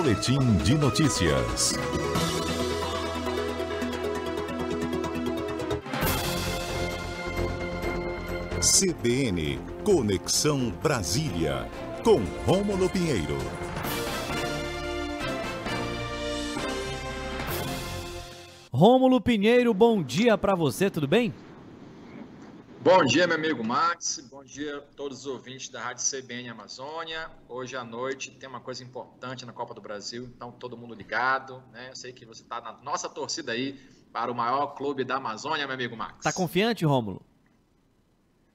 Boletim de notícias. CBN Conexão Brasília, com Rômulo Pinheiro. Rômulo Pinheiro, bom dia para você, tudo bem? Bom dia, meu amigo Max. Bom dia a todos os ouvintes da Rádio CBN Amazônia. Hoje à noite tem uma coisa importante na Copa do Brasil, então todo mundo ligado, né? Eu sei que você está na nossa torcida aí para o maior clube da Amazônia, meu amigo Max. Tá confiante, Rômulo?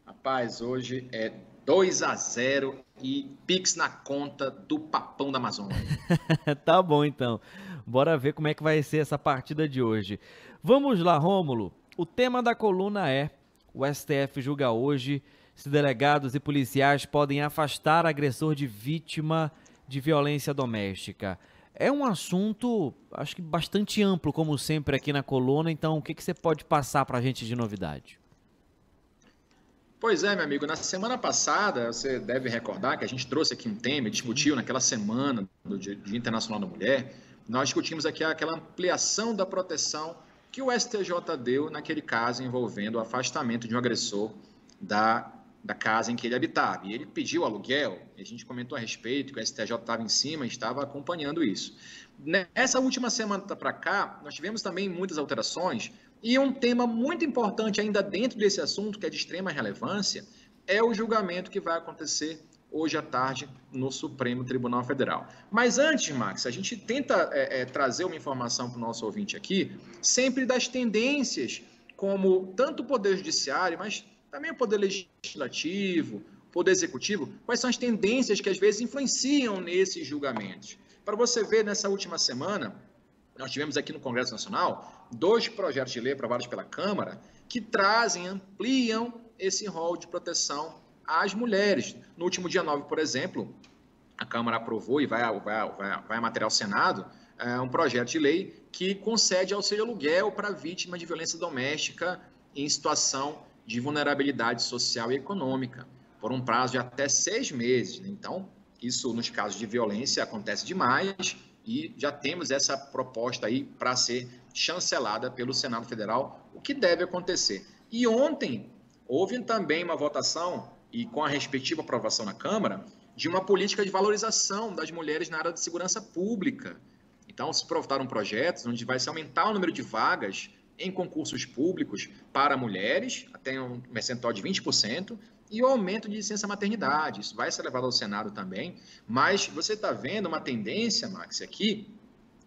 Rapaz, hoje é 2 a 0 e Pix na conta do Papão da Amazônia. tá bom então. Bora ver como é que vai ser essa partida de hoje. Vamos lá, Rômulo. O tema da coluna é: o STF julga hoje se delegados e policiais podem afastar agressor de vítima de violência doméstica. É um assunto, acho que bastante amplo, como sempre aqui na coluna. Então, o que, que você pode passar para a gente de novidade? Pois é, meu amigo. Na semana passada, você deve recordar que a gente trouxe aqui um tema, discutiu naquela semana do Dia Internacional da Mulher, nós discutimos aqui aquela ampliação da proteção que o STJ deu naquele caso envolvendo o afastamento de um agressor da, da casa em que ele habitava. E ele pediu aluguel, a gente comentou a respeito, que o STJ estava em cima estava acompanhando isso. Nessa última semana para cá, nós tivemos também muitas alterações, e um tema muito importante ainda dentro desse assunto, que é de extrema relevância, é o julgamento que vai acontecer hoje à tarde no Supremo Tribunal Federal. Mas antes, Max, a gente tenta é, é, trazer uma informação para o nosso ouvinte aqui, sempre das tendências, como tanto o Poder Judiciário, mas também o Poder Legislativo, o Poder Executivo, quais são as tendências que às vezes influenciam nesses julgamentos. Para você ver, nessa última semana, nós tivemos aqui no Congresso Nacional dois projetos de lei aprovados pela Câmara que trazem, ampliam esse rol de proteção às mulheres. No último dia 9, por exemplo, a Câmara aprovou e vai, vai, vai, vai material ao Senado é, um projeto de lei que concede auxílio aluguel para vítimas de violência doméstica em situação de vulnerabilidade social e econômica, por um prazo de até seis meses. Né? Então, isso nos casos de violência acontece demais e já temos essa proposta aí para ser chancelada pelo Senado Federal, o que deve acontecer. E ontem houve também uma votação e com a respectiva aprovação na Câmara, de uma política de valorização das mulheres na área de segurança pública. Então, se provotaram projetos onde vai se aumentar o número de vagas em concursos públicos para mulheres, até um percentual de 20%, e o aumento de licença maternidade. Isso vai ser levado ao Senado também, mas você está vendo uma tendência, Max, aqui,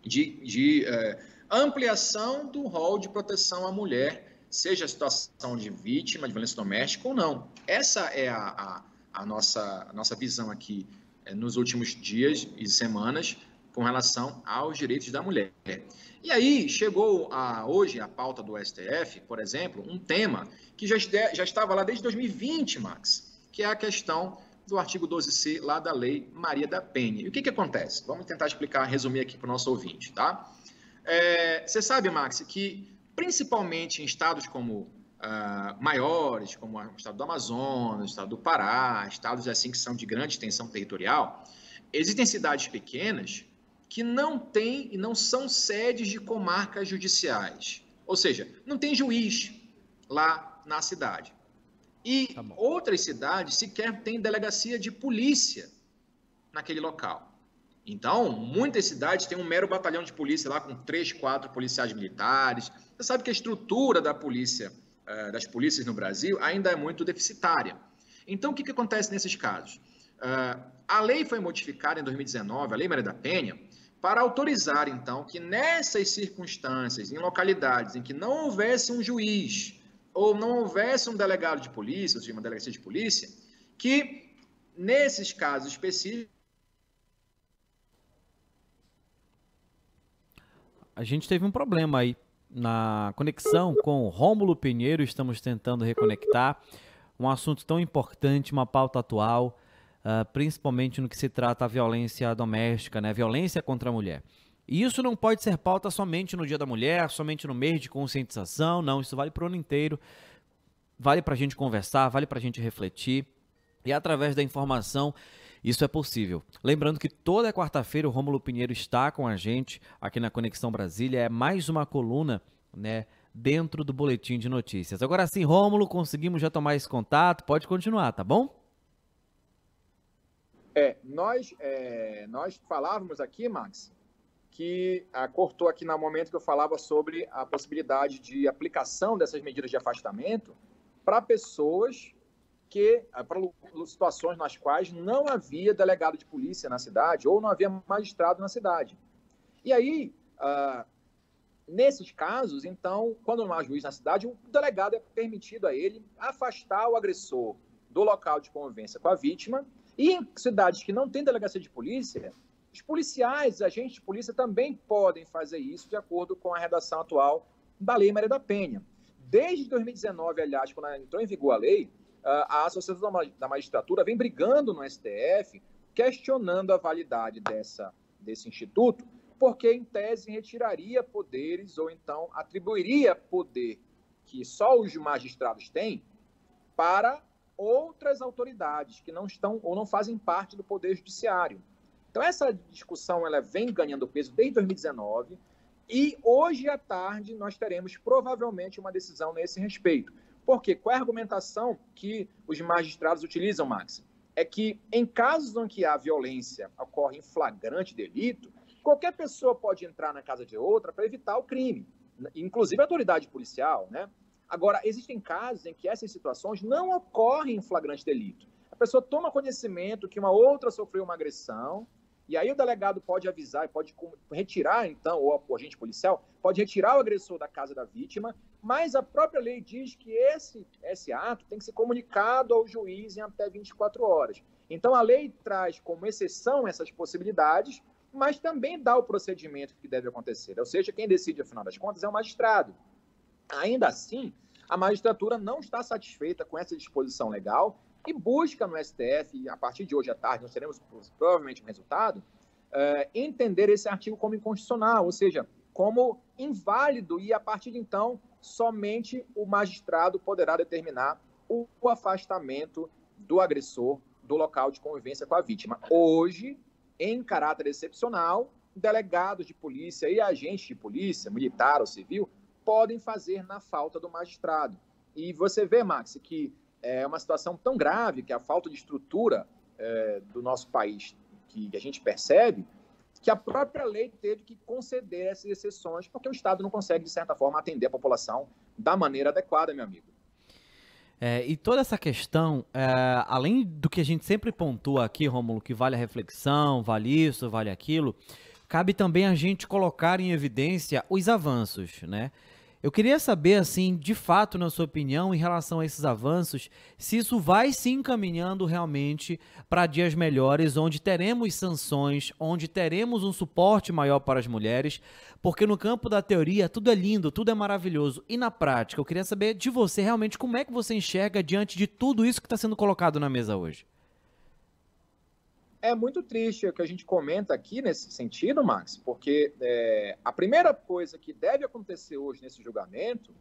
de, de é, ampliação do rol de proteção à mulher seja a situação de vítima de violência doméstica ou não. Essa é a, a, a nossa, a nossa visão aqui é, nos últimos dias e semanas com relação aos direitos da mulher. E aí chegou a, hoje a pauta do STF, por exemplo, um tema que já, já estava lá desde 2020, Max, que é a questão do artigo 12C lá da Lei Maria da Penha. E o que, que acontece? Vamos tentar explicar, resumir aqui para o nosso ouvinte, tá? É, você sabe, Max, que principalmente em estados como uh, maiores, como o estado do Amazonas, o estado do Pará, estados assim que são de grande extensão territorial, existem cidades pequenas que não têm e não são sedes de comarcas judiciais. Ou seja, não tem juiz lá na cidade. E tá outras cidades sequer têm delegacia de polícia naquele local. Então, muitas cidades têm um mero batalhão de polícia lá com três, quatro policiais militares. Você sabe que a estrutura da polícia, eh, das polícias no Brasil ainda é muito deficitária. Então, o que, que acontece nesses casos? Eh, a lei foi modificada em 2019, a Lei Maria da Penha, para autorizar, então, que nessas circunstâncias, em localidades em que não houvesse um juiz ou não houvesse um delegado de polícia, ou seja, uma delegacia de polícia, que nesses casos específicos a gente teve um problema aí na conexão com Rômulo Pinheiro, estamos tentando reconectar um assunto tão importante, uma pauta atual, uh, principalmente no que se trata a violência doméstica, né? Violência contra a mulher. E isso não pode ser pauta somente no Dia da Mulher, somente no mês de conscientização, não, isso vale para o ano inteiro, vale para a gente conversar, vale para a gente refletir, e através da informação Isso é possível. Lembrando que toda quarta-feira o Rômulo Pinheiro está com a gente aqui na Conexão Brasília. É mais uma coluna, né? Dentro do boletim de notícias. Agora sim, Rômulo, conseguimos já tomar esse contato. Pode continuar, tá bom? É, nós, é, nós falávamos aqui, Max, que ah, cortou aqui no momento que eu falava sobre a possibilidade de aplicação dessas medidas de afastamento para pessoas que, ah, para situações nas quais não havia delegado de polícia na cidade ou não havia magistrado na cidade. E aí, ah, nesses casos, então, quando não há juiz na cidade, o delegado é permitido a ele afastar o agressor do local de convivência com a vítima e em cidades que não têm delegacia de polícia, os policiais, agentes de polícia também podem fazer isso de acordo com a redação atual da Lei Maria da Penha. Desde 2019, aliás, quando entrou em vigor a lei, a Associação da Magistratura vem brigando no STF, questionando a validade dessa, desse instituto, porque, em tese, retiraria poderes ou então atribuiria poder que só os magistrados têm para outras autoridades que não estão ou não fazem parte do Poder Judiciário. Então, essa discussão ela vem ganhando peso desde 2019 e hoje à tarde nós teremos provavelmente uma decisão nesse respeito. Porque qual é a argumentação que os magistrados utilizam, Max? É que em casos em que a violência ocorre em flagrante delito, qualquer pessoa pode entrar na casa de outra para evitar o crime, inclusive a autoridade policial, né? Agora, existem casos em que essas situações não ocorrem em flagrante delito. A pessoa toma conhecimento que uma outra sofreu uma agressão, e aí o delegado pode avisar e pode retirar, então, ou o agente policial, pode retirar o agressor da casa da vítima, mas a própria lei diz que esse, esse ato tem que ser comunicado ao juiz em até 24 horas. Então, a lei traz como exceção essas possibilidades, mas também dá o procedimento que deve acontecer. Ou seja, quem decide, afinal das contas, é o magistrado. Ainda assim, a magistratura não está satisfeita com essa disposição legal e busca no STF, e a partir de hoje à tarde nós teremos provavelmente um resultado, é, entender esse artigo como inconstitucional, ou seja, como inválido, e a partir de então, somente o magistrado poderá determinar o afastamento do agressor do local de convivência com a vítima. Hoje, em caráter excepcional, delegados de polícia e agentes de polícia, militar ou civil, podem fazer na falta do magistrado. E você vê, Max, que é uma situação tão grave que a falta de estrutura é, do nosso país, que a gente percebe, que a própria lei teve que conceder essas exceções, porque o Estado não consegue, de certa forma, atender a população da maneira adequada, meu amigo. É, e toda essa questão, é, além do que a gente sempre pontua aqui, Rômulo, que vale a reflexão, vale isso, vale aquilo, cabe também a gente colocar em evidência os avanços, né? Eu queria saber, assim, de fato, na sua opinião, em relação a esses avanços, se isso vai se encaminhando realmente para dias melhores, onde teremos sanções, onde teremos um suporte maior para as mulheres, porque no campo da teoria tudo é lindo, tudo é maravilhoso. E na prática, eu queria saber de você realmente como é que você enxerga diante de tudo isso que está sendo colocado na mesa hoje é muito triste o que a gente comenta aqui nesse sentido, Max, porque é, a primeira coisa que deve acontecer hoje nesse julgamento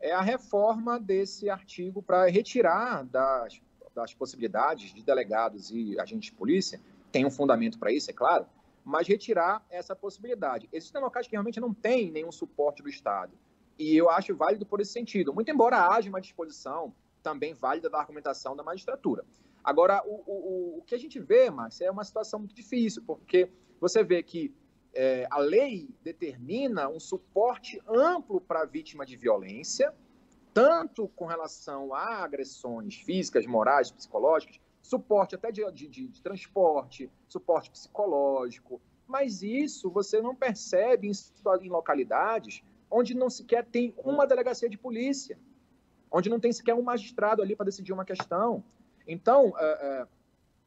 é a reforma desse artigo para retirar das, das possibilidades de delegados e agentes de polícia, tem um fundamento para isso, é claro, mas retirar essa possibilidade. Existem locais que realmente não têm nenhum suporte do Estado, e eu acho válido por esse sentido, muito embora haja uma disposição também válida da argumentação da magistratura. Agora, o, o, o que a gente vê, Max, é uma situação muito difícil, porque você vê que é, a lei determina um suporte amplo para a vítima de violência, tanto com relação a agressões físicas, morais, psicológicas, suporte até de, de, de, de transporte, suporte psicológico, mas isso você não percebe em, em localidades onde não sequer tem uma delegacia de polícia, onde não tem sequer um magistrado ali para decidir uma questão. Então, uh, uh,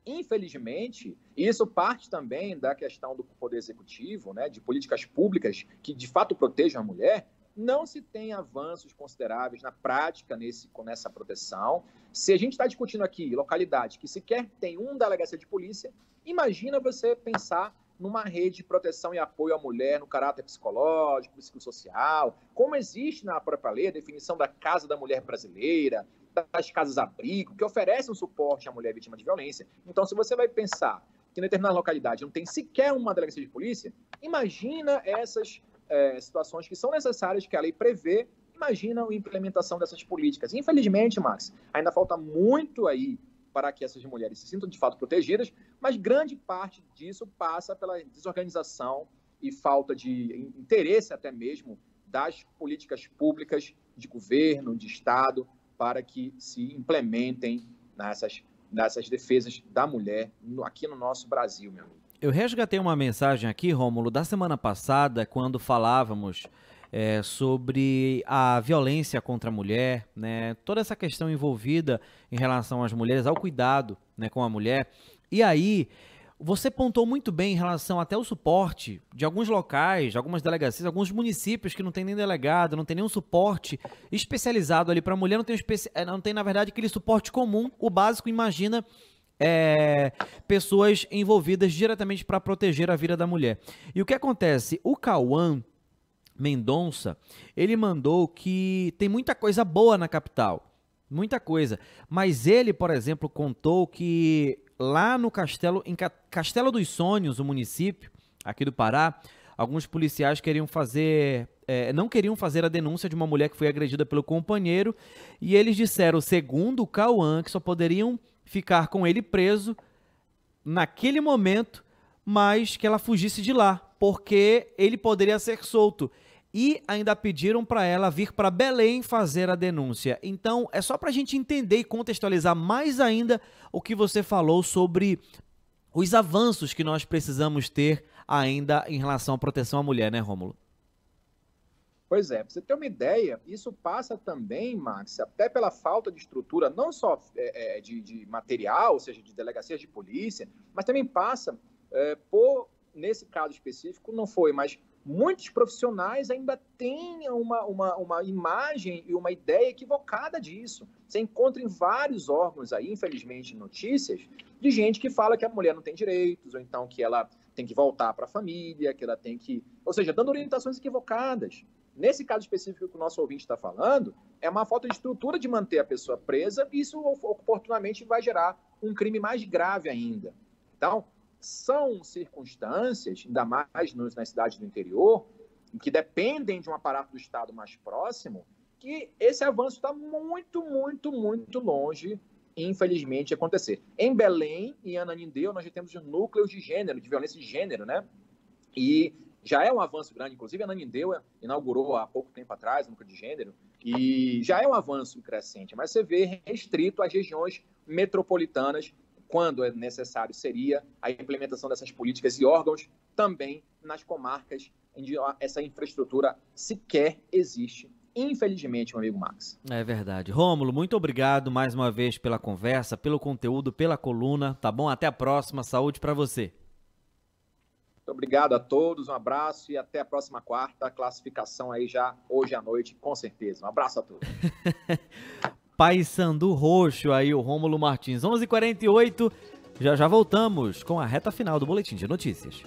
infelizmente, isso parte também da questão do poder executivo, né, de políticas públicas que de fato protejam a mulher, não se tem avanços consideráveis na prática nesse, com essa proteção. Se a gente está discutindo aqui localidade que sequer tem um delegacia de polícia, imagina você pensar numa rede de proteção e apoio à mulher no caráter psicológico, psicossocial, como existe na própria lei a definição da Casa da Mulher Brasileira, das casas-abrigo, que oferecem um suporte à mulher vítima de violência. Então, se você vai pensar que em determinada localidade não tem sequer uma delegacia de polícia, imagina essas é, situações que são necessárias que a lei prevê, imagina a implementação dessas políticas. Infelizmente, Max, ainda falta muito aí para que essas mulheres se sintam de fato protegidas, mas grande parte disso passa pela desorganização e falta de interesse até mesmo das políticas públicas de governo, de Estado, para que se implementem nessas, nessas defesas da mulher no, aqui no nosso Brasil, meu amigo. Eu resgatei uma mensagem aqui, Rômulo, da semana passada, quando falávamos é, sobre a violência contra a mulher, né, toda essa questão envolvida em relação às mulheres, ao cuidado né, com a mulher. E aí, você pontou muito bem em relação até o suporte de alguns locais, de algumas delegacias, alguns municípios que não tem nem delegado, não tem nenhum suporte especializado ali para a mulher, não tem. Eh, não tem, na verdade, aquele suporte comum, o básico, imagina é, pessoas envolvidas diretamente para proteger a vida da mulher. E o que acontece? O Cauã Mendonça, ele mandou que tem muita coisa boa na capital. Muita coisa. Mas ele, por exemplo, contou que lá no Castelo, em Castelo dos Sonhos, o município aqui do Pará, alguns policiais queriam fazer, é, não queriam fazer a denúncia de uma mulher que foi agredida pelo companheiro e eles disseram, segundo o Cauã, que só poderiam ficar com ele preso naquele momento, mas que ela fugisse de lá, porque ele poderia ser solto e ainda pediram para ela vir para Belém fazer a denúncia. Então, é só para a gente entender e contextualizar mais ainda o que você falou sobre os avanços que nós precisamos ter ainda em relação à proteção à mulher, né, Rômulo? Pois é, para você ter uma ideia, isso passa também, Max, até pela falta de estrutura, não só é, é de, de, material, ou seja, de delegacias de polícia, mas também passa é, por, nesse caso específico, não foi, mas muitos profissionais ainda têm uma, uma, uma imagem e uma ideia equivocada disso. Você encontra em vários órgãos aí, infelizmente, notícias de gente que fala que a mulher não tem direitos, ou então que ela tem que voltar para a família, que ela tem que. Ou seja, dando orientações equivocadas. Nesse caso específico que o nosso ouvinte está falando, é uma falta de estrutura de manter a pessoa presa, e isso oportunamente vai gerar um crime mais grave ainda. Então, são circunstâncias, ainda mais nas cidades do interior, que dependem de um aparato do Estado mais próximo, que esse avanço está muito, muito, muito longe, infelizmente, de acontecer. Em Belém e Ananindeu, nós já temos núcleos de gênero, de violência de gênero, né? E já é um avanço grande, inclusive Ananindeu inaugurou há pouco tempo atrás o núcleo de gênero, e já é um avanço crescente, mas você vê restrito às regiões metropolitanas quando é necessário, seria a implementação dessas políticas e órgãos também nas comarcas onde essa infraestrutura sequer existe. Infelizmente, meu amigo Max. É verdade. Rômulo, muito obrigado mais uma vez pela conversa, pelo conteúdo, pela coluna, tá bom? Até a próxima. Saúde para você. Muito obrigado a todos, um abraço e até a próxima quarta. Classificação aí já hoje à noite, com certeza. Um abraço a todos. Paysandu Roxo aí, o Rômulo Martins. 11:48 já já voltamos com a reta final do Boletim de Notícias.